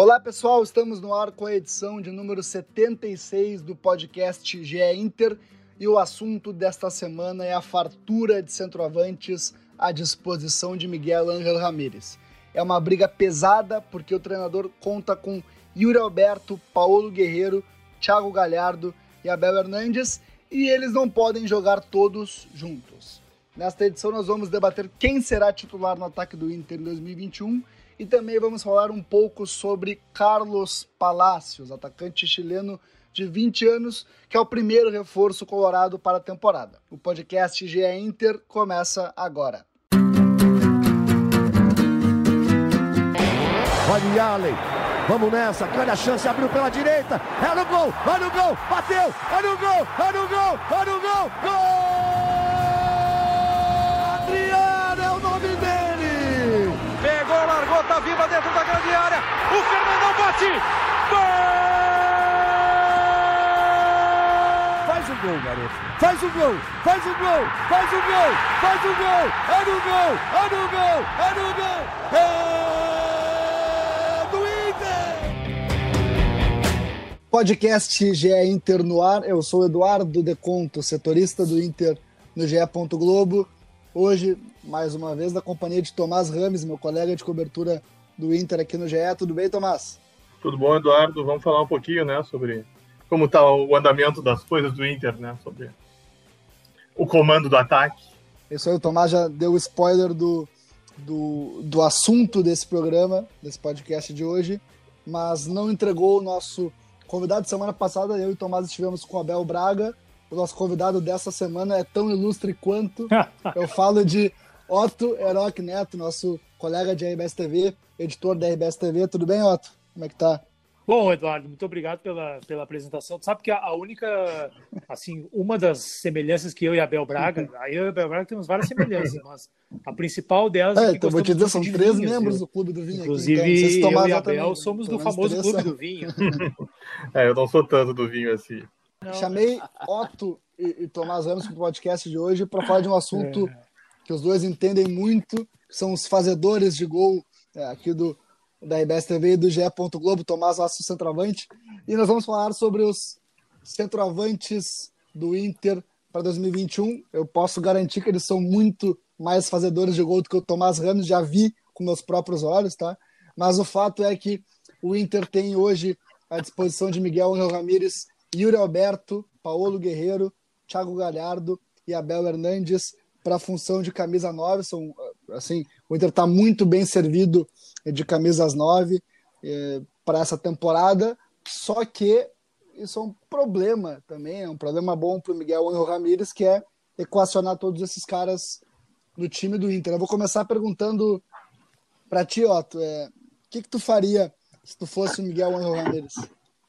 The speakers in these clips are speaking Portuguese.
Olá pessoal, estamos no ar com a edição de número 76 do podcast GE Inter e o assunto desta semana é a fartura de centroavantes à disposição de Miguel Ángel Ramírez. É uma briga pesada porque o treinador conta com Yuri Alberto, Paulo Guerreiro, Thiago Galhardo e Abel Hernandes e eles não podem jogar todos juntos. Nesta edição nós vamos debater quem será titular no ataque do Inter em 2021 e também vamos falar um pouco sobre Carlos Palacios, atacante chileno de 20 anos, que é o primeiro reforço colorado para a temporada. O podcast GE Inter começa agora. Olha Allen, vamos nessa, grande a chance, abriu pela direita, é no gol, vai no gol, bateu, é no gol, é no gol, é no gol, gol! Bola viva dentro da grande área. O Fernandão bate. Gol! Faz o gol, garoto. Faz o gol, faz o gol, faz o gol, faz o gol. É no gol, é no gol, é no gol. É do Inter. Podcast GE Inter no ar. Eu sou Eduardo Deconto, setorista do Inter no GE. Globo. Hoje, mais uma vez, na companhia de Tomás Rames, meu colega de cobertura do Inter aqui no GE. Tudo bem, Tomás? Tudo bom, Eduardo? Vamos falar um pouquinho, né, sobre como está o andamento das coisas do Inter, né, sobre o comando do ataque. Isso aí, o Tomás já deu spoiler do, do, do assunto desse programa, desse podcast de hoje, mas não entregou o nosso convidado de semana passada. Eu e o Tomás estivemos com o Abel Braga, o nosso convidado dessa semana é tão ilustre quanto. Eu falo de Otto Heroc Neto, nosso colega de RBS TV, editor da RBS TV. Tudo bem, Otto? Como é que tá? Bom, Eduardo, muito obrigado pela, pela apresentação. Tu sabe que a, única, assim, uma das semelhanças que eu e Abel Braga, aí eu e Abel Braga temos várias semelhanças, mas a principal delas é, é que então vou te dizer, são três vinhos, membros eu, do Clube do Vinho Inclusive, aqui, então, eu e Abel também, somos do famoso Clube do Vinho. é, eu não sou tanto do vinho assim. Não. Chamei Otto e, e Tomás Ramos para o podcast de hoje para falar de um assunto é. que os dois entendem muito, que são os fazedores de gol é, aqui do da RBS TV e do GE. Globo, Tomás Laço Centroavante. E nós vamos falar sobre os centroavantes do Inter para 2021. Eu posso garantir que eles são muito mais fazedores de gol do que o Tomás Ramos, já vi com meus próprios olhos, tá? Mas o fato é que o Inter tem hoje à disposição de Miguel Angel Ramírez Yuri Alberto, Paulo Guerreiro, Thiago Galhardo e Abel Hernandes para a função de camisa 9. São, assim, o Inter está muito bem servido de camisas 9 é, para essa temporada, só que isso é um problema também, é um problema bom para o Miguel Angel Ramírez, que é equacionar todos esses caras do time do Inter. Eu vou começar perguntando para ti, Otto, é, o que, que tu faria se tu fosse o Miguel Angel Ramírez?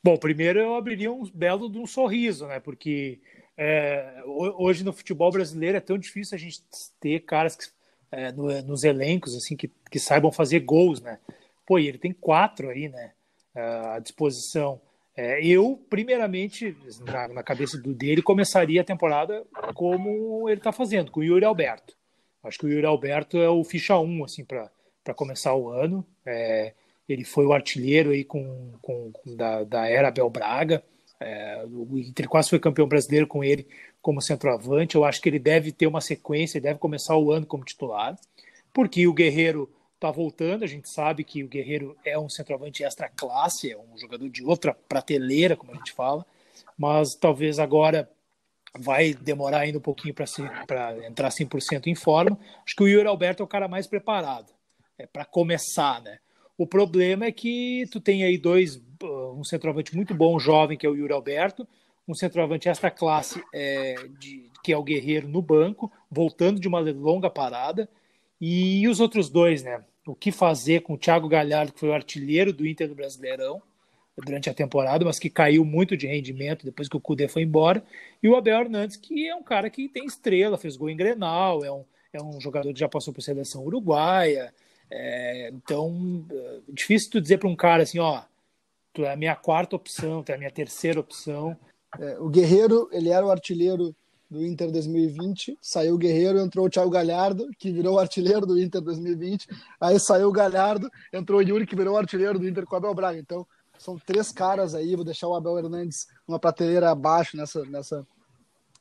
Bom, primeiro eu abriria um belo de um sorriso, né? Porque é, hoje no futebol brasileiro é tão difícil a gente ter caras que, é, no, nos elencos assim que, que saibam fazer gols, né? Pô, e ele tem quatro aí, né? À disposição. É, eu, primeiramente, na, na cabeça do dele, começaria a temporada como ele está fazendo, com o Yuri Alberto. Acho que o Yuri Alberto é o ficha 1, assim, para começar o ano. É, ele foi o artilheiro aí com, com, com da, da era Abel Braga. É, o Inter quase foi campeão brasileiro com ele como centroavante. Eu acho que ele deve ter uma sequência, deve começar o ano como titular, porque o Guerreiro está voltando. A gente sabe que o Guerreiro é um centroavante extra classe, é um jogador de outra prateleira, como a gente fala, mas talvez agora vai demorar ainda um pouquinho para entrar 100% em forma. Acho que o Yuri Alberto é o cara mais preparado é, para começar, né? O problema é que tu tem aí dois, um centroavante muito bom, jovem, que é o Yuri Alberto, um centroavante extra classe, é, de, que é o Guerreiro no banco, voltando de uma longa parada, e os outros dois, né? O que fazer com o Thiago Galhardo, que foi o artilheiro do Inter do Brasileirão durante a temporada, mas que caiu muito de rendimento depois que o Cudê foi embora, e o Abel Hernandes, que é um cara que tem estrela, fez gol em Grenal, é um, é um jogador que já passou por seleção uruguaia, é, então, é difícil tu dizer para um cara assim, ó, tu é a minha quarta opção, tu é a minha terceira opção. É, o Guerreiro, ele era o artilheiro do Inter 2020, saiu o Guerreiro, entrou o Thiago Galhardo, que virou o artilheiro do Inter 2020, aí saiu o Galhardo, entrou o Yuri, que virou o artilheiro do Inter com o Abel Braga. Então, são três caras aí, vou deixar o Abel Hernandes uma prateleira abaixo nessa, nessa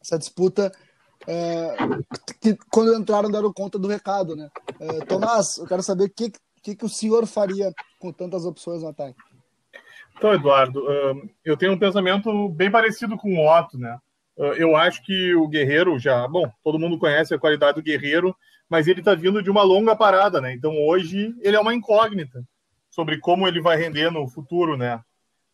essa disputa, é, que quando entraram deram conta do recado, né? É, Tomás, eu quero saber o que, que, que o senhor faria com tantas opções no ataque. Então, Eduardo, eu tenho um pensamento bem parecido com o Otto, né? Eu acho que o Guerreiro já, bom, todo mundo conhece a qualidade do Guerreiro, mas ele está vindo de uma longa parada, né? Então hoje ele é uma incógnita sobre como ele vai render no futuro, né?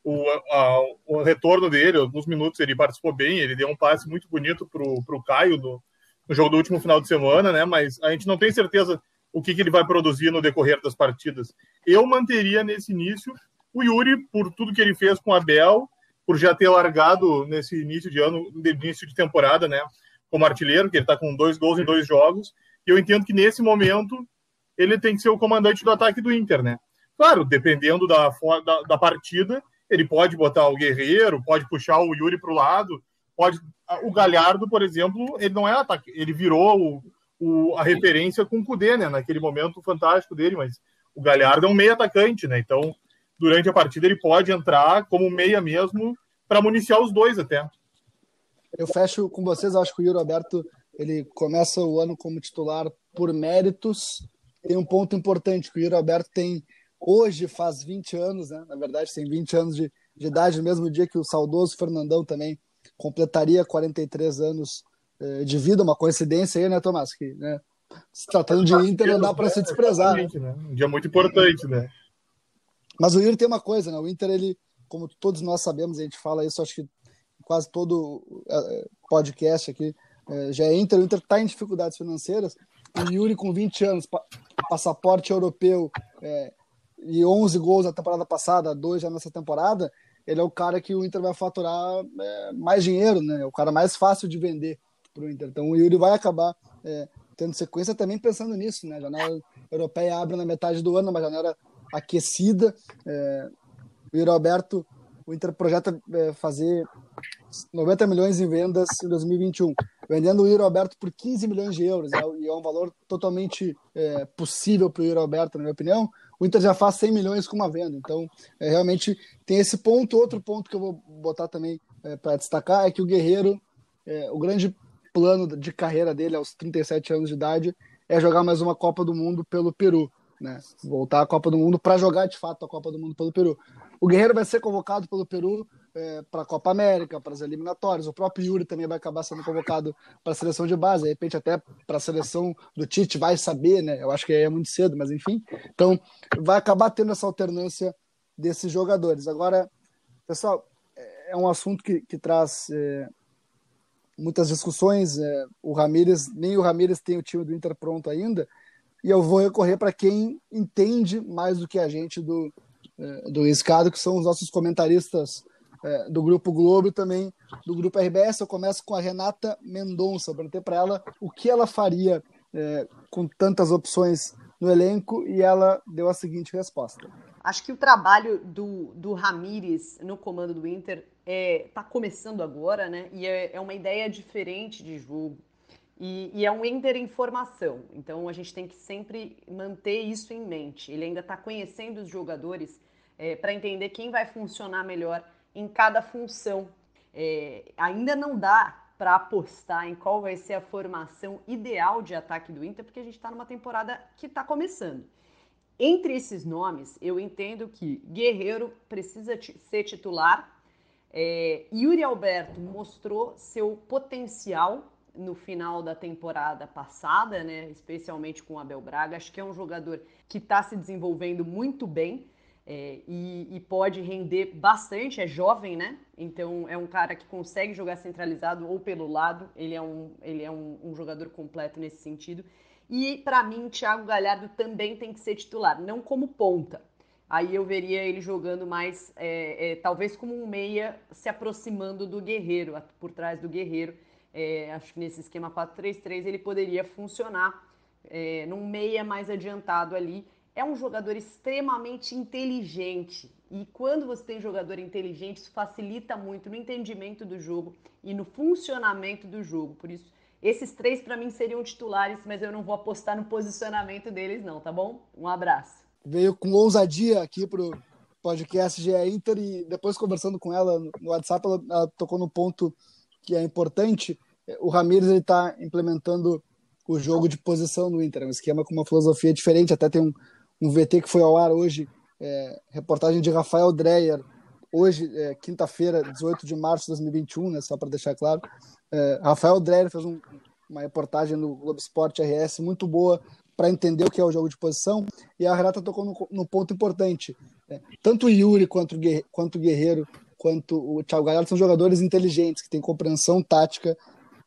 O, a, o retorno dele, alguns minutos ele participou bem, ele deu um passe muito bonito pro, pro Caio no, no jogo do último final de semana, né? Mas a gente não tem certeza o que, que ele vai produzir no decorrer das partidas. Eu manteria nesse início o Yuri por tudo que ele fez com o Abel por já ter largado nesse início de ano, início de temporada, né, como artilheiro, que ele está com dois gols em dois jogos. E eu entendo que nesse momento ele tem que ser o comandante do ataque do Inter, né? Claro, dependendo da, da, da partida, ele pode botar o Guerreiro, pode puxar o Yuri para o lado, pode. O Galhardo, por exemplo, ele não é ataque, ele virou o, o, a referência com o Cudê, né? Naquele momento fantástico dele, mas o Galhardo é um meio atacante, né? Então durante a partida ele pode entrar como meia mesmo para municiar os dois até. Eu fecho com vocês, acho que o Yuri Alberto ele começa o ano como titular por méritos. Tem um ponto importante que o Yuri Alberto tem hoje faz 20 anos, né? Na verdade, tem 20 anos de, de idade, no mesmo dia que o saudoso Fernandão também completaria 43 anos eh, de vida, uma coincidência aí, né, Tomás? Que, né, se tratando de Inter, não dá para se desprezar. Né? né? Um dia muito importante, né? Mas o Inter tem uma coisa, né? O Inter, ele, como todos nós sabemos, a gente fala isso, acho que quase todo é, podcast aqui é, já é Inter. O Inter está em dificuldades financeiras. O Yuri, com 20 anos, passaporte europeu é, e 11 gols na temporada passada, dois já nessa temporada, ele é o cara que o Inter vai faturar é, mais dinheiro, né? É o cara mais fácil de vender para o Inter. Então o Yuri vai acabar é, tendo sequência também pensando nisso, né? A janela europeia abre na metade do ano, uma janela aquecida. É, o Yuri Alberto, o Inter projeta é, fazer 90 milhões em vendas em 2021, vendendo o Yuri Alberto por 15 milhões de euros, é, e é um valor totalmente é, possível para o Yuri Alberto, na minha opinião. O Inter já faz 100 milhões com uma venda, então é, realmente tem esse ponto. Outro ponto que eu vou botar também é, para destacar é que o Guerreiro, é, o grande plano de carreira dele aos 37 anos de idade é jogar mais uma Copa do Mundo pelo Peru né? Voltar à Copa do Mundo para jogar de fato a Copa do Mundo pelo Peru. O Guerreiro vai ser convocado pelo Peru é, para a Copa América, para as eliminatórias. O próprio Yuri também vai acabar sendo convocado para a seleção de base, de repente até para a seleção do Tite, vai saber, né? Eu acho que é muito cedo, mas enfim. Então, vai acabar tendo essa alternância desses jogadores. Agora, pessoal, é, é um assunto que, que traz é, muitas discussões. É, o Ramires, nem o Ramires tem o time do Inter pronto ainda e eu vou recorrer para quem entende mais do que a gente do, é, do escado, que são os nossos comentaristas é, do Grupo Globo e também do Grupo RBS. Eu começo com a Renata Mendonça. Eu perguntei para ela o que ela faria é, com tantas opções no elenco e ela deu a seguinte resposta. Acho que o trabalho do, do Ramires no comando do Inter está é, tá começando agora, né? E é, é uma ideia diferente de jogo. E, e, é um Inter em formação, então a gente tem que sempre manter isso em mente. Ele ainda está conhecendo os jogadores é, para entender quem vai funcionar melhor em cada função. É, ainda não dá para apostar em qual vai ser a formação ideal de ataque do Inter, porque a gente está numa temporada que está começando. Entre esses nomes, eu entendo que Guerreiro precisa ser titular. É, Yuri Alberto mostrou seu potencial no final da temporada passada, né, especialmente com o Abel Braga. Acho que é um jogador que está se desenvolvendo muito bem é, e, e, pode render bastante. É jovem, né? Então é um cara que consegue jogar centralizado ou pelo lado. Ele é um, ele é um, um jogador completo nesse sentido. E para mim, Thiago Galhardo também tem que ser titular, não como ponta. Aí eu veria ele jogando mais, é, é, talvez como um meia, se aproximando do Guerreiro, por trás do Guerreiro é, acho que nesse esquema 4-3-3 ele poderia funcionar é, num meia mais adiantado ali é um jogador extremamente inteligente. E quando você tem jogador inteligente, isso facilita muito no entendimento do jogo e no funcionamento do jogo. Por isso, esses três para mim seriam titulares, mas eu não vou apostar no posicionamento deles, não, tá bom? Um abraço. Veio com ousadia aqui pro podcast GE Inter e depois conversando com ela no WhatsApp, ela, ela tocou no ponto que é importante. O Ramires está implementando o jogo de posição no Inter, é um esquema com uma filosofia diferente. Até tem um, um VT que foi ao ar hoje, é, reportagem de Rafael Dreyer, hoje, é, quinta-feira, 18 de março de 2021, né, só para deixar claro. É, Rafael Dreyer fez um, uma reportagem no Globo Esporte RS muito boa para entender o que é o jogo de posição, e a Renata tocou no, ponto importante. É, tanto o Yuri quanto, quanto o Guerreiro, quanto o Thiago Galhardo são jogadores inteligentes, que têm compreensão tática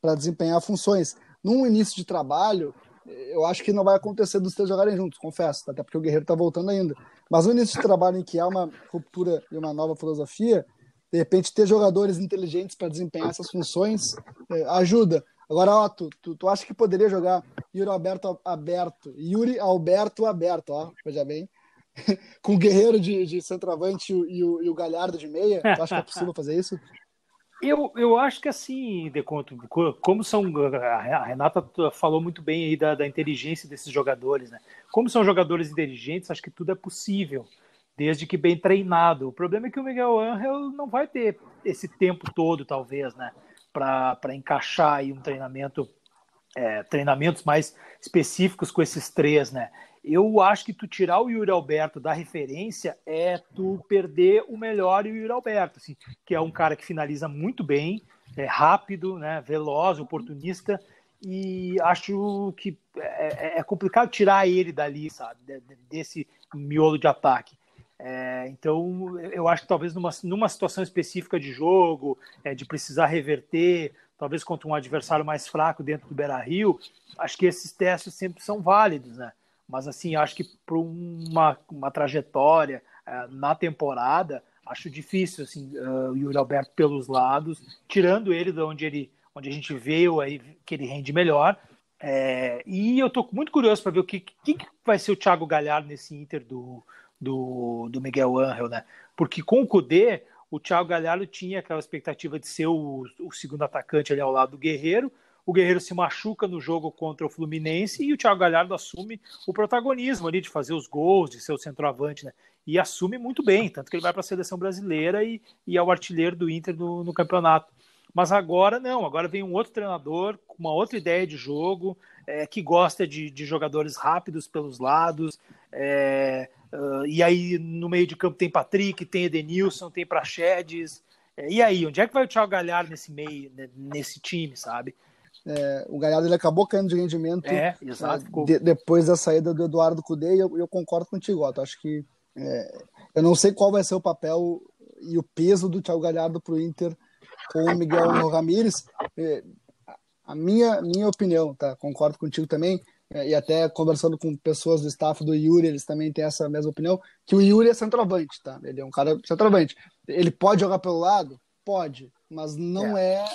para desempenhar funções. Num início de trabalho, eu acho que não vai acontecer dos três jogarem juntos, confesso, até porque o Guerreiro está voltando ainda. Mas no início de trabalho em que há uma ruptura e uma nova filosofia, de repente ter jogadores inteligentes para desempenhar essas funções é, ajuda. Agora, ó, tu, tu, tu, acha que poderia jogar Yuri Alberto aberto, Yuri Alberto aberto, ó, veja bem, com o Guerreiro de, de centroavante e o, e o Galhardo de meia? Tu acha que é possível fazer isso? Eu, eu acho que assim, Deconto, como são. A Renata falou muito bem aí da, da inteligência desses jogadores, né? Como são jogadores inteligentes, acho que tudo é possível, desde que bem treinado. O problema é que o Miguel Angel não vai ter esse tempo todo, talvez, né? Para encaixar aí um treinamento, é, treinamentos mais específicos com esses três, né? Eu acho que tu tirar o Yuri Alberto da referência é tu perder o melhor Yuri Alberto, assim, que é um cara que finaliza muito bem, é rápido, né, veloz, oportunista, e acho que é, é, é complicado tirar ele dali, sabe, desse miolo de ataque. É, então, eu acho que talvez numa, numa situação específica de jogo, é, de precisar reverter, talvez contra um adversário mais fraco dentro do Beira Rio, acho que esses testes sempre são válidos, né? Mas assim, acho que para uma, uma trajetória uh, na temporada, acho difícil assim, uh, o Yuri Alberto pelos lados, tirando ele de onde ele onde a gente veio aí que ele rende melhor. É, e eu estou muito curioso para ver o que, que, que, vai ser o Thiago Galhardo nesse Inter do, do, do Miguel Angel, né? Porque com o Cudê, o Thiago Galhardo tinha aquela expectativa de ser o, o segundo atacante ali ao lado do Guerreiro, o Guerreiro se machuca no jogo contra o Fluminense e o Thiago Galhardo assume o protagonismo ali de fazer os gols, de ser o centroavante, né? E assume muito bem, tanto que ele vai para a seleção brasileira e, e é o artilheiro do Inter no, no campeonato. Mas agora não, agora vem um outro treinador com uma outra ideia de jogo, é, que gosta de, de, jogadores rápidos pelos lados. É, uh, e aí no meio de campo tem Patrick, tem Edenilson, tem Praxedes. É, e aí, onde é que vai o Thiago Galhardo nesse meio, nesse time, sabe? É, o Galhardo ele acabou caindo de rendimento é, exato, é, de, depois da saída do Eduardo Cudê e eu, eu concordo contigo, Otto. Acho que é, eu não sei qual vai ser o papel e o peso do Thiago Galhardo para o Inter com o Miguel Ramírez. É, a minha, minha opinião, tá? Concordo contigo também, é, e até conversando com pessoas do staff do Yuri, eles também têm essa mesma opinião, que o Yuri é centroavante, tá? Ele é um cara centroavante. Ele pode jogar pelo lado? Pode, mas não é, é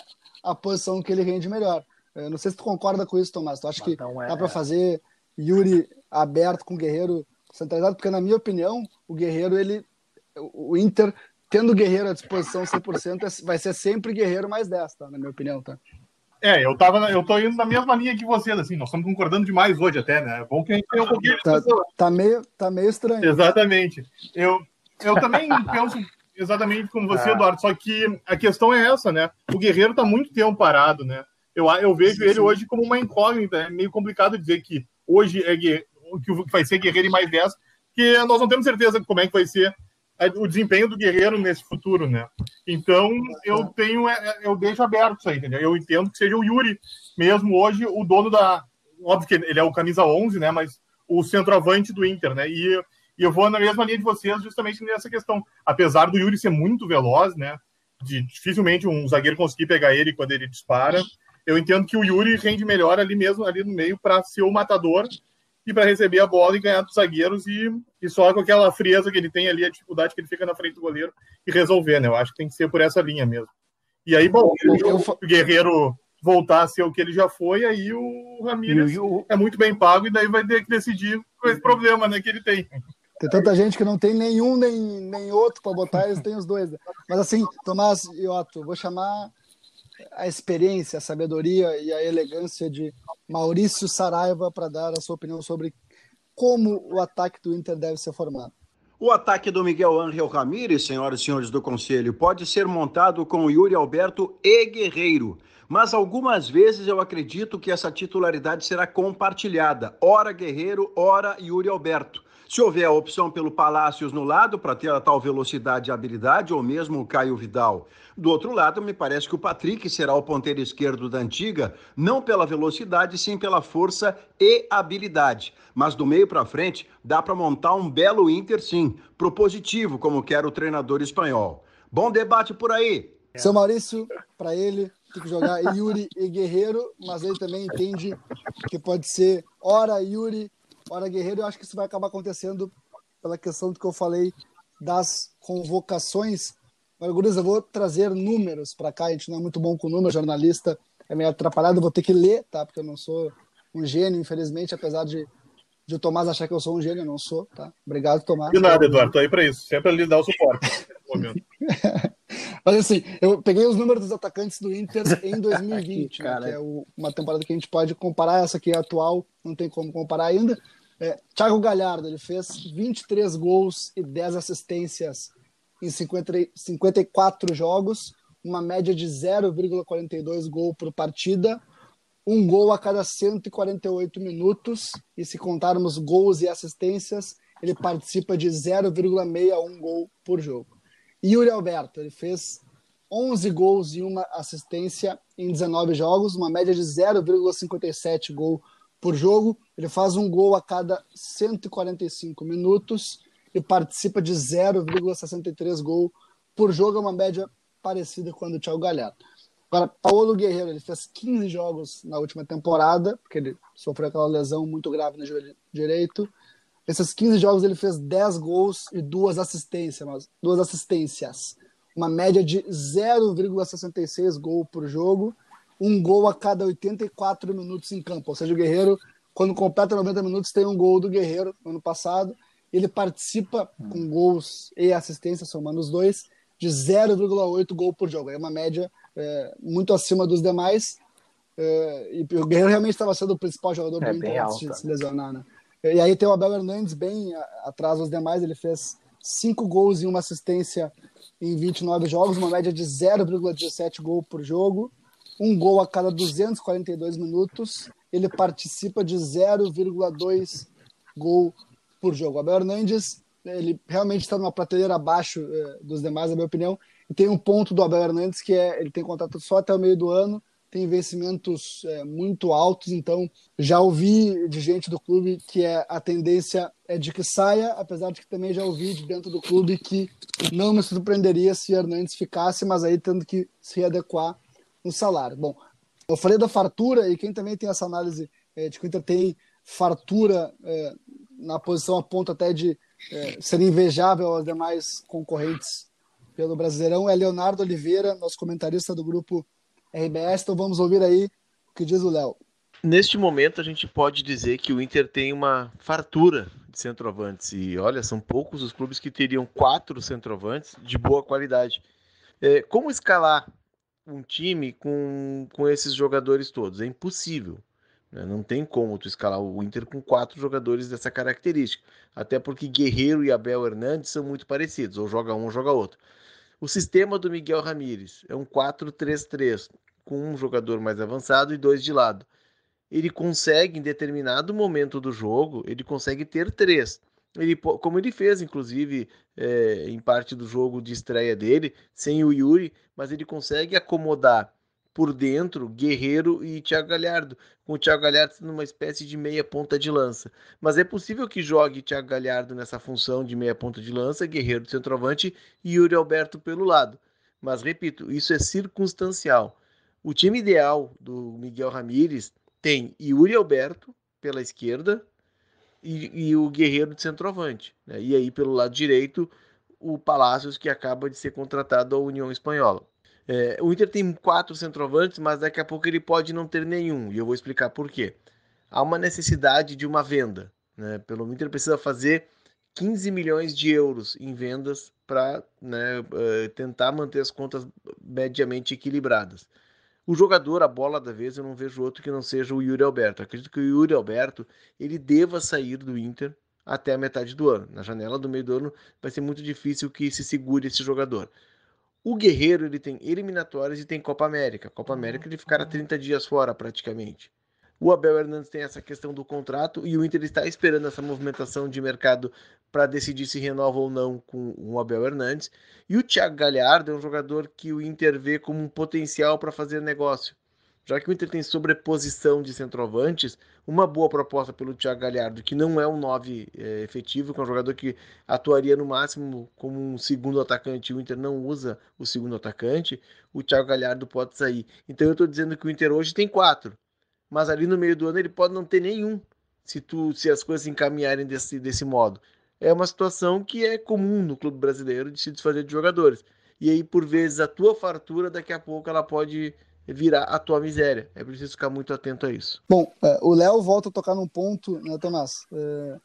a posição que ele rende melhor. Eu não sei se tu concorda com isso, Tomás. Tu acha que é... dá para fazer Yuri aberto com o Guerreiro centralizado? Porque, na minha opinião, o Guerreiro, ele. O Inter, tendo o Guerreiro à disposição 100%, é, vai ser sempre Guerreiro mais 10, tá? Na minha opinião, tá? É, eu, tava, eu tô indo na mesma linha que vocês, assim, nós estamos concordando demais hoje até, né? É bom que a gente tenha um pouquinho de tá, tá, meio, tá meio estranho. Exatamente. Eu, eu também penso exatamente como você, é. Eduardo, só que a questão é essa, né? O Guerreiro tá muito tempo parado, né? Eu, eu vejo sim, ele sim. hoje como uma incógnita. É meio complicado dizer que hoje é que vai ser Guerreiro e mais 10, porque nós não temos certeza de como é que vai ser o desempenho do Guerreiro nesse futuro, né? Então eu tenho, é, é, eu deixo aberto isso aí, entendeu? Eu entendo que seja o Yuri mesmo hoje o dono da, óbvio que ele é o camisa 11, né? Mas o centroavante do Inter, né? E, e eu vou na mesma linha de vocês justamente nessa questão. Apesar do Yuri ser muito veloz, né? De dificilmente um zagueiro conseguir pegar ele quando ele dispara eu entendo que o Yuri rende melhor ali mesmo, ali no meio, para ser o matador e para receber a bola e ganhar dos zagueiros e, e só com aquela frieza que ele tem ali, a dificuldade que ele fica na frente do goleiro e resolver, né? Eu acho que tem que ser por essa linha mesmo. E aí, bom, eu, o Guerreiro voltar a ser o que ele já foi, aí o Ramírez o... é muito bem pago e daí vai ter que decidir com esse problema né, que ele tem. Tem tanta gente que não tem nenhum nem, nem outro para botar, eles têm os dois. Né? Mas assim, Tomás e Otto, vou chamar a experiência, a sabedoria e a elegância de Maurício Saraiva para dar a sua opinião sobre como o ataque do Inter deve ser formado. O ataque do Miguel Ángel Ramírez, senhoras e senhores do Conselho, pode ser montado com Yuri Alberto e Guerreiro. Mas algumas vezes eu acredito que essa titularidade será compartilhada. Ora Guerreiro, ora Yuri Alberto. Se houver a opção pelo Palácios no lado para ter a tal velocidade e habilidade, ou mesmo o Caio Vidal. Do outro lado, me parece que o Patrick será o ponteiro esquerdo da antiga, não pela velocidade, sim pela força e habilidade. Mas do meio para frente, dá para montar um belo Inter, sim, propositivo, como quer o treinador espanhol. Bom debate por aí. Seu Maurício, para ele, tem que jogar Yuri e Guerreiro, mas ele também entende que pode ser ora Yuri Hora Guerreiro, eu acho que isso vai acabar acontecendo pela questão do que eu falei das convocações. Agora, Guriza, eu vou trazer números para cá, a gente não é muito bom com números, jornalista é meio atrapalhado, eu vou ter que ler, tá? Porque eu não sou um gênio, infelizmente, apesar de, de o Tomás achar que eu sou um gênio, eu não sou, tá? Obrigado, Tomás. De nada, Eduardo, tô aí para isso, sempre ali dar o suporte. Mas assim, eu peguei os números dos atacantes do Inter em 2020, né, que é o, uma temporada que a gente pode comparar, essa aqui é atual, não tem como comparar ainda. É, Thiago Galhardo, ele fez 23 gols e 10 assistências em 50, 54 jogos, uma média de 0,42 gol por partida, um gol a cada 148 minutos, e se contarmos gols e assistências, ele participa de 0,61 gol por jogo. Yuri Alberto, ele fez 11 gols e uma assistência em 19 jogos, uma média de 0,57 gol por jogo. Ele faz um gol a cada 145 minutos e participa de 0,63 gol por jogo, é uma média parecida com a do Thiago Galhardo. Agora, Paulo Guerreiro, ele fez 15 jogos na última temporada, porque ele sofreu aquela lesão muito grave no joelho direito. Esses 15 jogos ele fez 10 gols e duas assistências, duas assistências. Uma média de 0,66 gol por jogo, um gol a cada 84 minutos em campo. Ou seja, o Guerreiro, quando completa 90 minutos, tem um gol do Guerreiro no ano passado. Ele participa com gols e assistências, somando os dois, de 0,8 gol por jogo. É uma média é, muito acima dos demais. É, e o Guerreiro realmente estava sendo o principal jogador é do Inter antes de se lesionar, né? E aí tem o Abel Hernandes bem atrás dos demais, ele fez cinco gols e uma assistência em 29 jogos, uma média de 0,17 gol por jogo, um gol a cada 242 minutos, ele participa de 0,2 gol por jogo. Abel Hernandes, ele realmente está numa prateleira abaixo eh, dos demais, na minha opinião, e tem um ponto do Abel Hernandes que é, ele tem contrato só até o meio do ano, tem vencimentos é, muito altos, então já ouvi de gente do clube que é, a tendência é de que saia, apesar de que também já ouvi de dentro do clube que não me surpreenderia se Hernandes ficasse, mas aí tendo que se adequar no salário. Bom, eu falei da fartura e quem também tem essa análise é, de que o Inter tem fartura é, na posição a ponto até de é, ser invejável aos demais concorrentes pelo Brasileirão é Leonardo Oliveira, nosso comentarista do grupo RBS, então vamos ouvir aí o que diz o Léo. Neste momento a gente pode dizer que o Inter tem uma fartura de centroavantes e olha, são poucos os clubes que teriam quatro centroavantes de boa qualidade. Como escalar um time com, com esses jogadores todos? É impossível. Né? Não tem como tu escalar o Inter com quatro jogadores dessa característica. Até porque Guerreiro e Abel Hernandes são muito parecidos, ou joga um ou joga outro. O sistema do Miguel Ramírez é um 4-3-3, com um jogador mais avançado e dois de lado. Ele consegue, em determinado momento do jogo, ele consegue ter três. Ele, como ele fez, inclusive, é, em parte do jogo de estreia dele, sem o Yuri, mas ele consegue acomodar por dentro Guerreiro e Thiago Galhardo, com o Thiago Galhardo sendo uma espécie de meia ponta de lança. Mas é possível que jogue Thiago Galhardo nessa função de meia ponta de lança, Guerreiro de centroavante e Yuri Alberto pelo lado. Mas repito, isso é circunstancial. O time ideal do Miguel Ramírez tem Yuri Alberto pela esquerda e, e o Guerreiro de centroavante. Né? E aí pelo lado direito o Palácios que acaba de ser contratado à União Espanhola. É, o Inter tem quatro centroavantes, mas daqui a pouco ele pode não ter nenhum, e eu vou explicar por quê. Há uma necessidade de uma venda. Né? Pelo Inter precisa fazer 15 milhões de euros em vendas para né, uh, tentar manter as contas mediamente equilibradas. O jogador, a bola da vez, eu não vejo outro que não seja o Yuri Alberto. Acredito que o Yuri Alberto ele deva sair do Inter até a metade do ano. Na janela do meio do ano vai ser muito difícil que se segure esse jogador. O Guerreiro ele tem eliminatórias e tem Copa América. Copa América ele ficará 30 dias fora praticamente. O Abel Hernandes tem essa questão do contrato e o Inter está esperando essa movimentação de mercado para decidir se renova ou não com o Abel Hernandes. E o Thiago Galhardo é um jogador que o Inter vê como um potencial para fazer negócio. Já que o Inter tem sobreposição de centroavantes, uma boa proposta pelo Thiago Galhardo, que não é um 9 é, efetivo, que é um jogador que atuaria no máximo como um segundo atacante, o Inter não usa o segundo atacante, o Thiago Galhardo pode sair. Então eu estou dizendo que o Inter hoje tem quatro mas ali no meio do ano ele pode não ter nenhum, se, tu, se as coisas encaminharem desse, desse modo. É uma situação que é comum no clube brasileiro de se desfazer de jogadores. E aí, por vezes, a tua fartura, daqui a pouco, ela pode virar a tua miséria. É preciso ficar muito atento a isso. Bom, é, o Léo volta a tocar num ponto, né, Tomás? É,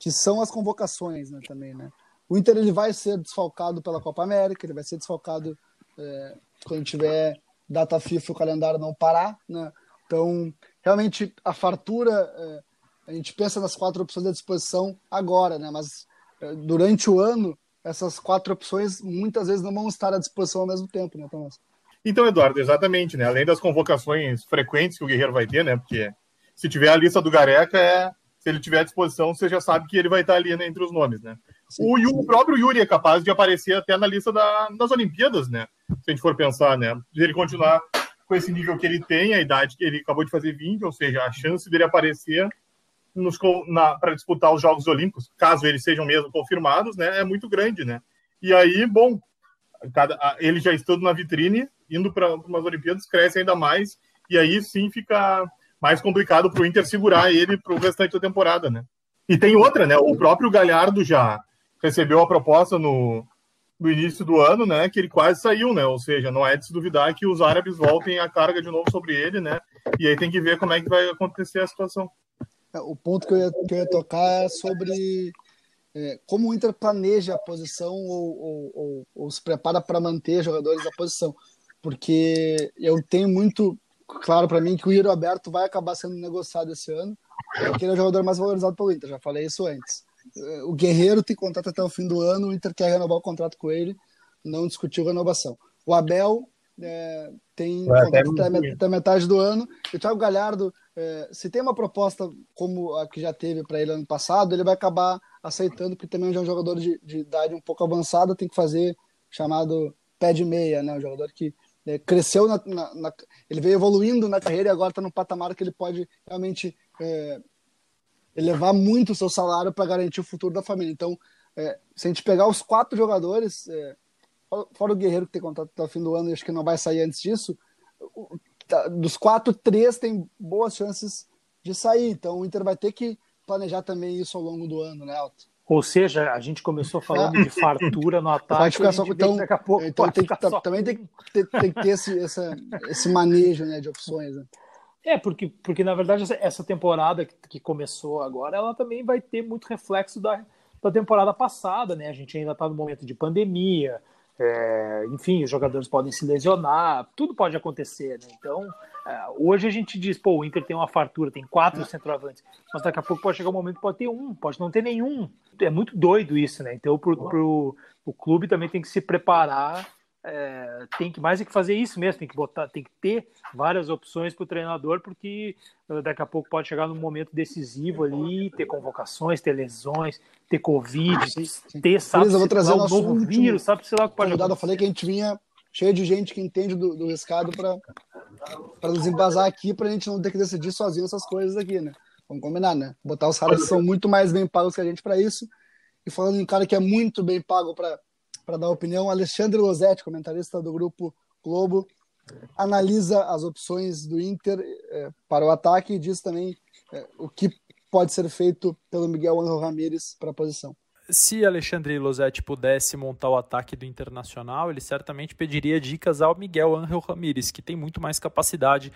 que são as convocações né, também, né? O Inter ele vai ser desfalcado pela Copa América, ele vai ser desfalcado é, quando tiver data FIFA o calendário não parar, né? Então, realmente, a fartura, é, a gente pensa nas quatro opções à disposição agora, né? Mas é, durante o ano, essas quatro opções muitas vezes não vão estar à disposição ao mesmo tempo, né, Thomas? Então, Eduardo, exatamente, né? Além das convocações frequentes que o Guerreiro vai ter, né? Porque se tiver a lista do Gareca, é... se ele tiver à disposição, você já sabe que ele vai estar ali né, entre os nomes, né? Sim, o, sim. o, próprio Yuri é capaz de aparecer até na lista da, das Olimpíadas, né? Se a gente for pensar, né? De ele continuar com esse nível que ele tem, a idade que ele acabou de fazer 20, ou seja, a chance dele aparecer para disputar os Jogos Olímpicos, caso eles sejam mesmo confirmados, né, é muito grande, né? E aí, bom, cada, ele já estando na vitrine, indo para umas Olimpíadas, cresce ainda mais, e aí sim fica mais complicado para o Inter segurar ele para o restante da temporada, né? E tem outra, né? O próprio Galhardo já recebeu a proposta no, do início do ano, né, que ele quase saiu, né? Ou seja, não é de se duvidar que os árabes voltem a carga de novo sobre ele, né? E aí tem que ver como é que vai acontecer a situação. É, o ponto que eu ia, que eu ia tocar é sobre é, como o Inter planeja a posição ou, ou, ou, ou se prepara para manter jogadores da posição. Porque eu tenho muito claro para mim que o Iro Aberto vai acabar sendo negociado esse ano, porque ele é o jogador mais valorizado pelo Inter, já falei isso antes o Guerreiro tem contrato até o fim do ano, o Inter quer renovar o contrato com ele, não discutiu renovação. O Abel é, tem contrato até, até, metade do ano, e o Thiago Galhardo, é, se tem uma proposta como a que já teve para ele ano passado, ele vai acabar aceitando, porque também é um jogador de, de idade um pouco avançada, tem que fazer chamado pé de meia, né? Um jogador que é, cresceu, na, na, na, ele veio evoluindo na carreira e agora está no patamar que ele pode realmente é, elevar muito o seu salário para garantir o futuro da família. Então, é, se a gente pegar os quatro jogadores, é, fora o Guerreiro que tem contrato até o fim do ano e acho que não vai sair antes disso, tá, dos quatro, três tem boas chances de sair. Então, o Inter vai ter que planejar também isso ao longo do ano, né, Alto? Ou seja, a gente começou falando de fartura no ataque. Pode ficar só com então, daqui a pouco. Então tem que, tá, também tem que ter, tem que ter esse, essa, esse manejo né, de opções. Né? É, porque, porque na verdade essa temporada que começou agora, ela também vai ter muito reflexo da, da temporada passada, né? A gente ainda está no momento de pandemia, é, enfim, os jogadores podem se lesionar, tudo pode acontecer, né? Então, é, hoje a gente diz, pô, o Inter tem uma fartura, tem quatro centroavantes, mas daqui a pouco pode chegar um momento que pode ter um, pode não ter nenhum. É muito doido isso, né? Então, pro, pro, o clube também tem que se preparar é, tem que mais é que fazer isso mesmo, tem que botar, tem que ter várias opções para o treinador, porque uh, daqui a pouco pode chegar num momento decisivo ali, ter convocações, ter lesões, ter covid, ter sabe, Beleza, vou trazer um novo vírus, sabe sei lá o que pode Eu falei que a gente vinha cheio de gente que entende do, do riscado para nos embasar aqui, para a gente não ter que decidir sozinho essas coisas aqui, né? Vamos combinar, né? Botar os caras que são muito mais bem pagos que a gente para isso. E falando em um cara que é muito bem pago para para dar opinião. Alexandre Losetti, comentarista do Grupo Globo, analisa as opções do Inter é, para o ataque e diz também é, o que pode ser feito pelo Miguel Angel Ramírez para a posição. se Alexandre Losetti pudesse montar o ataque do Internacional, ele certamente pediria dicas ao Miguel Ángel Ramírez, que tem muito mais capacidade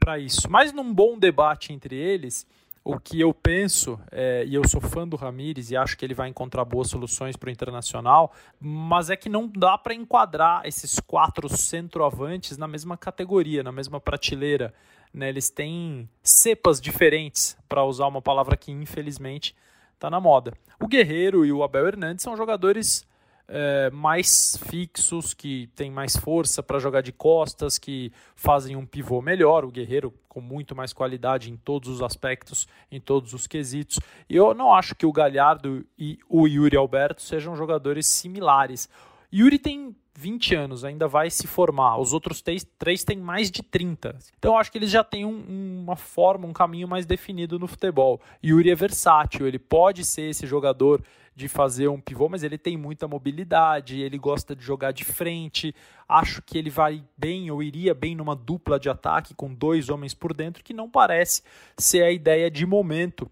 para isso. Mas num bom debate entre eles, o que eu penso, é, e eu sou fã do Ramires e acho que ele vai encontrar boas soluções para o Internacional, mas é que não dá para enquadrar esses quatro centroavantes na mesma categoria, na mesma prateleira. Né? Eles têm cepas diferentes, para usar uma palavra que infelizmente está na moda. O Guerreiro e o Abel Hernandes são jogadores é, mais fixos, que têm mais força para jogar de costas, que fazem um pivô melhor. O Guerreiro com muito mais qualidade em todos os aspectos, em todos os quesitos. E eu não acho que o Galhardo e o Yuri Alberto sejam jogadores similares. Yuri tem 20 anos, ainda vai se formar. Os outros três, três têm mais de 30. Então acho que eles já têm um, uma forma, um caminho mais definido no futebol. Yuri é versátil, ele pode ser esse jogador de fazer um pivô, mas ele tem muita mobilidade, ele gosta de jogar de frente. Acho que ele vai bem ou iria bem numa dupla de ataque com dois homens por dentro, que não parece ser a ideia de momento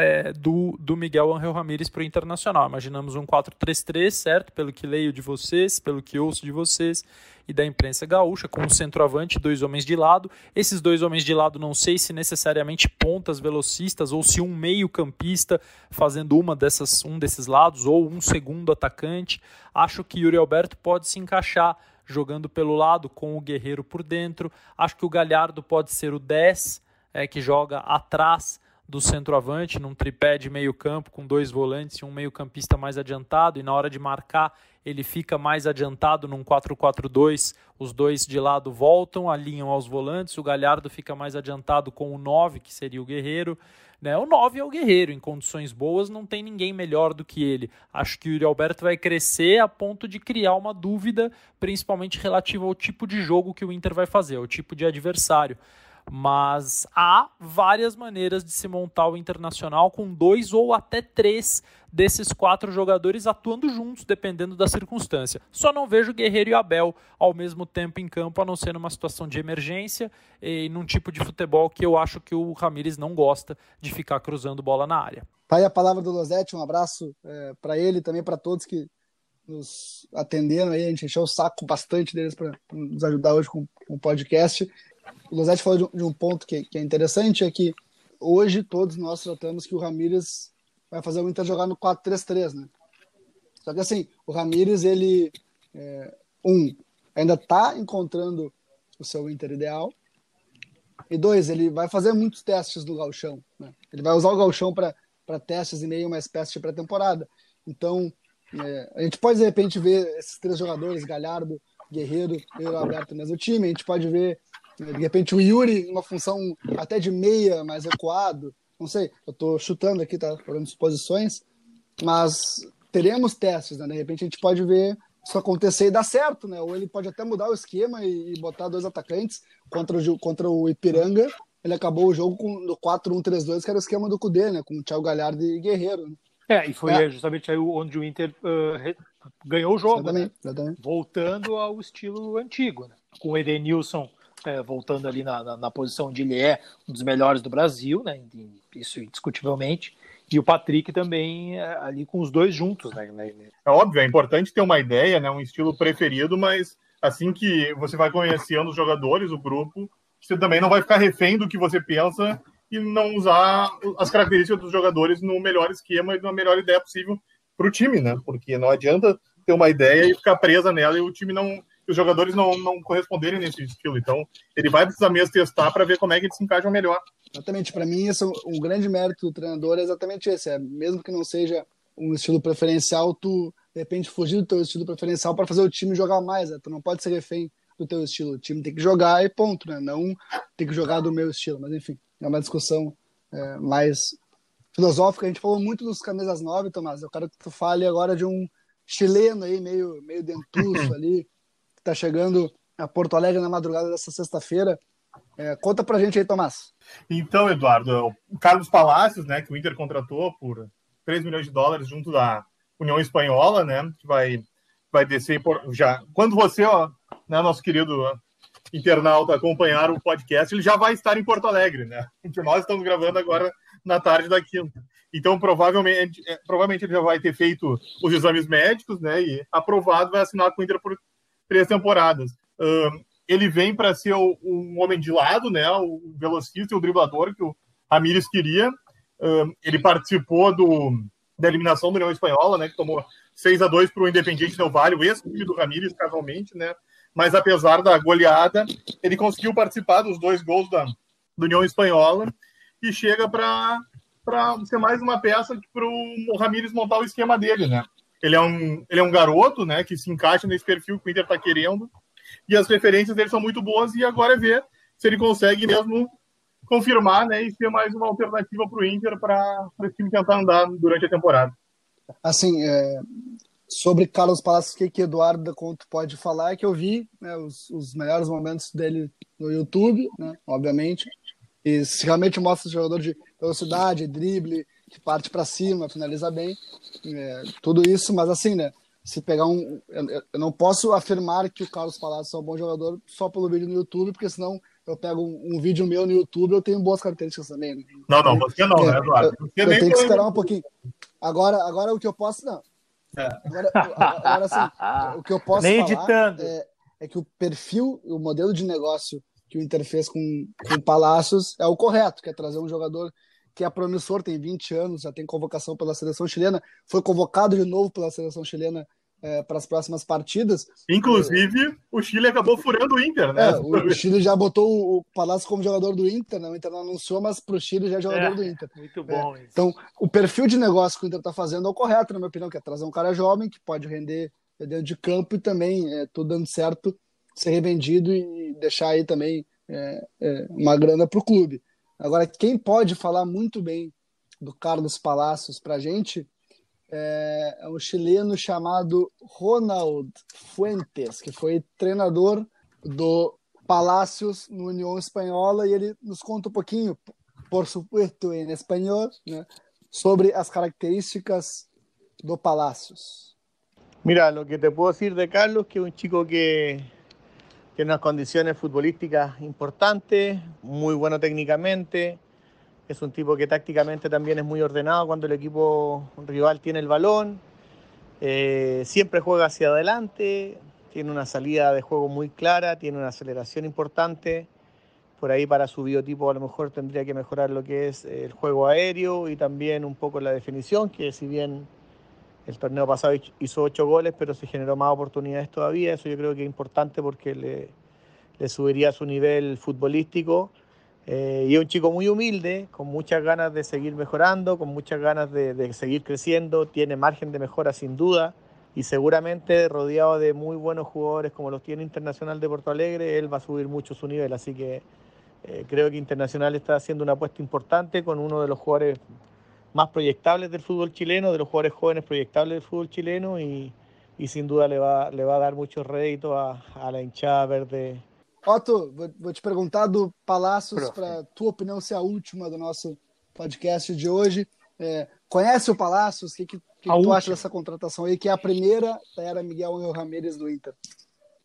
é, do, do Miguel Angel Ramírez para o Internacional. Imaginamos um 4-3-3, certo? Pelo que leio de vocês, pelo que ouço de vocês e da imprensa gaúcha, com um centroavante, dois homens de lado. Esses dois homens de lado não sei se necessariamente pontas velocistas ou se um meio-campista fazendo uma dessas, um desses lados ou um segundo atacante. Acho que Yuri Alberto pode se encaixar jogando pelo lado com o Guerreiro por dentro. Acho que o Galhardo pode ser o 10, é, que joga atrás do centroavante, num tripé de meio campo com dois volantes e um meio campista mais adiantado, e na hora de marcar ele fica mais adiantado num 4-4-2, os dois de lado voltam, alinham aos volantes, o Galhardo fica mais adiantado com o 9, que seria o Guerreiro, né? O 9 é o Guerreiro, em condições boas não tem ninguém melhor do que ele. Acho que o Yuri Alberto vai crescer a ponto de criar uma dúvida, principalmente relativa ao tipo de jogo que o Inter vai fazer, ao tipo de adversário. Mas há várias maneiras de se montar o internacional com dois ou até três desses quatro jogadores atuando juntos, dependendo da circunstância. Só não vejo Guerreiro e Abel ao mesmo tempo em campo, a não ser numa situação de emergência e num tipo de futebol que eu acho que o Ramires não gosta de ficar cruzando bola na área. Tá aí a palavra do Losetti, um abraço é, para ele e também para todos que nos atenderam aí, a gente encheu o saco bastante deles para nos ajudar hoje com, com o podcast o Losetti falou de um, de um ponto que, que, é interessante, é que hoje todos nós tratamos que o Ramires vai fazer o Inter jogar no 4-3-3, né? Só que assim, o Ramires, ele, é, um, ainda está encontrando o seu Inter ideal, e dois, ele vai fazer muitos testes no galchão, né? Ele vai usar o galchão para testes e meio uma espécie de pré-temporada. Então, é, a gente pode de repente ver esses três jogadores, Galhardo, Guerreiro e o Alberto no mesmo time, a gente pode ver de repente o Yuri, uma função até de meia, mais recuado. Não sei, eu estou chutando aqui, tá? Fazendo suposições. Mas teremos testes, né? De repente a gente pode ver isso acontecer e dar certo, né? Ou ele pode até mudar o esquema e, botar dois atacantes contra o, contra o Ipiranga. Ele acabou o jogo com, no 4-1-3-2, que era o esquema do Cudê, né? Com o Thiago Galhardo e Guerreiro. Né? É, e foi é. justamente aí onde o Inter uh, re... ganhou o jogo, exatamente, né? exatamente. voltando ao estilo antigo, né? com o Edenilson é, voltando ali na, na, na, posição onde ele é um dos melhores do Brasil, né? Isso indiscutivelmente. E o Patrick também é, ali com os dois juntos, né? É óbvio, é importante ter uma ideia, né? Um estilo preferido, mas assim que você vai conhecendo os jogadores, o grupo, você também não vai ficar refém do que você pensa e não usar as características dos jogadores no melhor esquema e na melhor ideia possível para o time, né? Porque não adianta ter uma ideia e ficar presa nela e o time não os jogadores não, não corresponderem nesse estilo. Então, ele vai precisar mesmo testar para ver como é que eles se encaixam melhor. Exatamente. Para mim, isso, um grande mérito do treinador é exatamente esse. É, mesmo que não seja um estilo preferencial, tu, de repente, fugir do teu estilo preferencial para fazer o time jogar mais. Né? Tu não pode ser refém do teu estilo. O time tem que jogar e ponto, né? Não tem que jogar do meu estilo. Mas, enfim, é uma discussão é, mais filosófica. A gente falou muito dos camisas 9, Tomás. Eu quero que tu fale agora de um chileno aí, meio, meio dentuço ali, que está chegando a Porto Alegre na madrugada dessa sexta-feira. É, conta pra gente aí, Tomás. Então, Eduardo, o Carlos Palácios, né, que o Inter contratou por 3 milhões de dólares junto da União Espanhola, né, que vai, vai descer por, já. Quando você, ó, né, nosso querido internauta, acompanhar o podcast, ele já vai estar em Porto Alegre, né? Nós estamos gravando agora na tarde da quinta. Então, provavelmente, é, provavelmente ele já vai ter feito os exames médicos, né? E aprovado, vai assinar com o Inter por três temporadas. Ele vem para ser o, um homem de lado, né? O velocista e o driblador que o Ramires queria. Ele participou do, da eliminação da União Espanhola, né? Que tomou 6 a 2 para o Independiente Del Valle, o ex-time do Ramires, casualmente, né? Mas apesar da goleada, ele conseguiu participar dos dois gols da, da União Espanhola e chega para ser mais uma peça para o Ramires montar o esquema dele, né? Ele é, um, ele é um garoto, né, que se encaixa nesse perfil que o Inter está querendo, e as referências dele são muito boas, e agora é ver se ele consegue mesmo confirmar, né, e ser mais uma alternativa para o Inter para o time tentar andar durante a temporada. Assim, é, sobre Carlos Palacios, que, que Eduardo Conto pode falar é que eu vi né, os, os melhores momentos dele no YouTube, né, obviamente, e realmente mostra o jogador de velocidade, drible, que parte para cima, finaliza bem, é, tudo isso, mas assim, né? Se pegar um. Eu, eu, não posso afirmar que o Carlos Palácio é um bom jogador só pelo vídeo no YouTube, porque senão eu pego um, um vídeo meu no YouTube, eu tenho boas características também. Né? Não, não, você não, é, né, Eduardo? Você eu, eu tenho que esperar um pouquinho. Agora, agora o que eu posso, não. É. Agora, agora assim, o que eu posso Nem falar editando. É, é que o perfil, o modelo de negócio que o Inter fez com, com o Palácios é o correto, que é trazer um jogador que é promissor, tem 20 anos, já tem convocação pela seleção chilena, foi convocado de novo pela seleção chilena é, para as próximas partidas. Inclusive, é, o Chile acabou furando o Inter, né? É, o, Chile já botou o Palácio como jogador do Inter, né? O Inter não anunciou, mas para o Chile já é jogador é, do Inter. Muito bom. É, então, o perfil de negócio que o Inter está fazendo é o correto, na minha opinião, que é trazer um cara jovem que pode render dentro de campo e também, é, tudo dando certo, ser revendido e deixar aí também é, é, uma grana para o clube. Agora, quem pode falar muito bem do Carlos Palacios para a gente é, é um chileno chamado Ronald Fuentes, que foi treinador do Palacios no União Espanhola, e ele nos conta um pouquinho, por supuesto em espanhol, né, sobre as características do Palacios. Mira, lo que te puedo decir de Carlos, que es un chico que tiene unas condiciones futbolísticas importantes, muy bueno técnicamente, es un tipo que tácticamente también es muy ordenado cuando el equipo rival tiene el balón, eh, siempre juega hacia adelante, tiene una salida de juego muy clara, tiene una aceleración importante, por ahí para su biotipo a lo mejor tendría que mejorar lo que es el juego aéreo y también un poco la definición, que si bien el torneo pasado hizo ocho goles, pero se generó más oportunidades todavía. Eso yo creo que es importante porque le, subiría su nivel futbolístico. Eh, y es un chico muy humilde, con muchas ganas de seguir mejorando, con muchas ganas de, de, seguir creciendo, tiene margen de mejora sin duda y seguramente rodeado de muy buenos jugadores como los tiene Internacional de Porto Alegre, él va a subir mucho su nivel. Así que eh, creo que Internacional está haciendo una apuesta importante con uno de los jugadores más proyectables del fútbol chileno, de los jugadores jóvenes proyectables del fútbol chileno y, y sin duda le va, le va a dar mucho rédito a, a la hinchada verde. Otto, vou, vou te perguntar do Palácios para tua opinião ser a última do nosso podcast de hoje. É, conhece o Palácios? O que, que, que tu última. acha dessa contratação aí, que é a primeira da era Miguel Angel Ramírez do Inter?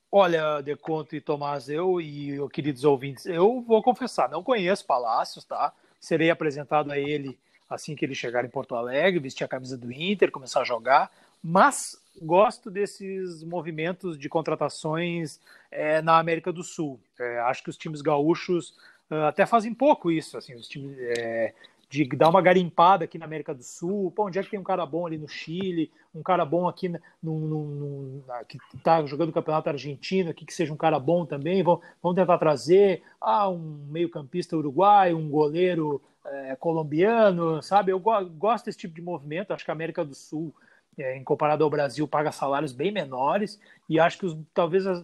Olha, Deconto e Tomás, eu e queridos ouvintes, eu vou confessar, não conheço Palácios, tá? Serei apresentado a ele assim que ele chegar em Porto Alegre, vestir a camisa do Inter, começar a jogar, mas gosto desses movimentos de contratações é, na América do Sul. É, acho que os times gaúchos uh, até fazem pouco isso, assim, os times é, de dar uma garimpada aqui na América do Sul. Pô, onde é que tem um cara bom ali no Chile, um cara bom aqui no, no, no, que está jogando o campeonato argentino, aqui que seja um cara bom também. Vamos tentar trazer ah, um meio-campista uruguaio, um goleiro é, colombiano, sabe? Eu go gosto desse tipo de movimento. Acho que a América do Sul, é, em comparado ao Brasil, paga salários bem menores e acho que os, talvez as,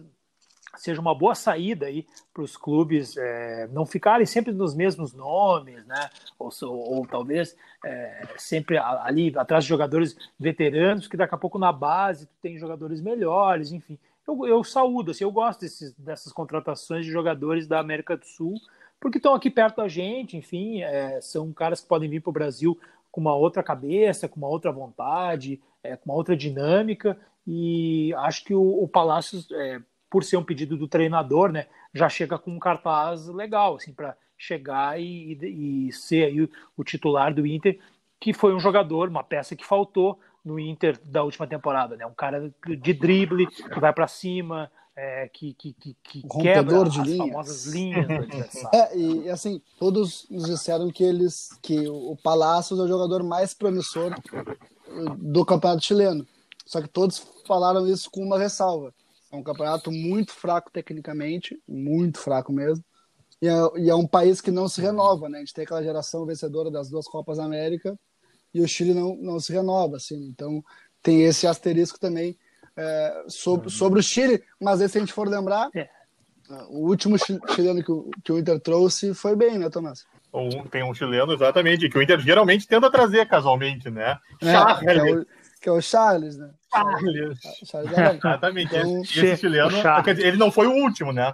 seja uma boa saída aí para os clubes é, não ficarem sempre nos mesmos nomes, né? Ou, ou, ou talvez é, sempre ali atrás de jogadores veteranos, que daqui a pouco na base tem jogadores melhores, enfim. Eu, eu saúdo, assim, eu gosto desses, dessas contratações de jogadores da América do Sul porque estão aqui perto da gente, enfim, é, são caras que podem vir para o Brasil com uma outra cabeça, com uma outra vontade, é, com uma outra dinâmica, e acho que o, o é, por ser um pedido do treinador, né, já chega com um cartaz legal, assim, para chegar e, e, ser aí o, o, titular do Inter, que foi um jogador, uma peça que faltou no Inter da última temporada, né? Um cara de drible que vai para cima, é, que, que, que, que quebra de as linhas. famosas linhas do adversário. É, e assim, todos nos disseram que eles que o Palácios é o jogador mais promissor do campeonato chileno. Só que todos falaram isso com uma ressalva. É um campeonato muito fraco tecnicamente, muito fraco mesmo. E é, e é um país que não se renova, né? A gente tem aquela geração vencedora das duas Copas América e o Chile não, não se renova, assim. Então tem esse asterisco também é, sobre, sobre o Chile, mas aí, se a gente for lembrar, É. o último chi- chileno que o, que o Inter trouxe foi bem, né, Tomás? Um- tem um chileno, exatamente, que o Inter geralmente tenta trazer casualmente, né? É, que, é Charles. o, que é o Charles, né? Charles. Charles é. Exatamente. Então, esse, esse chileno, ele não foi o último, né?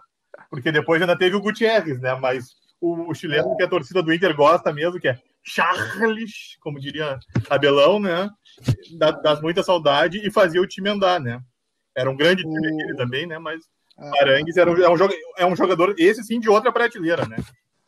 Porque depois ainda teve o Gutierrez, né? Mas o, o chileno que a torcida do Inter gosta mesmo, que é Charles, como diria Abelão, né? Dá, dá muita saudade e fazia o time andar, né? Era um grande time O- aquele também, né? Mas Ah. Arangues era um, é, um joga- é um jogador, esse sim, de outra prateleira, né?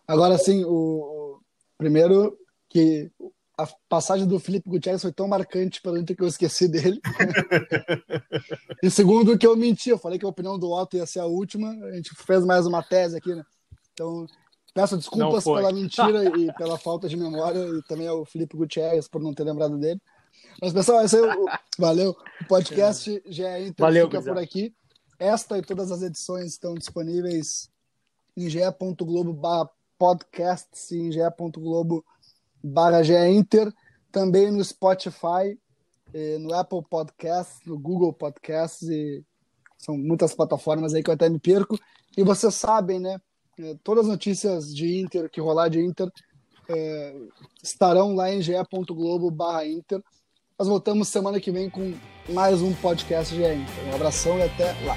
Agora sim, o- primeiro que a passagem do Felipe Gutierrez foi tão marcante pelo Inter que eu esqueci dele. e segundo que eu menti, eu falei que a opinião do Otto ia ser a última, a gente fez mais uma tese aqui, né? Então, peço desculpas pela mentira e pela falta de memória e também ao Felipe Gutierrez por não ter lembrado dele. Mas, pessoal, esse aí, o, valeu. O podcast já é Inter Valeu, fica por aqui. Esta e todas as edições estão disponíveis em ge.globo podcasts em ge.globo barra Inter, também no Spotify, no Apple Podcasts, no Google Podcasts e são muitas plataformas aí que eu até me perco. E vocês sabem, né? Eh, Todas as notícias de Inter, que rolar de Inter, eh, estarão lá em ge.globo barra Inter. Nós voltamos semana que vem com mais um podcast GE Inter. Um abração e até lá.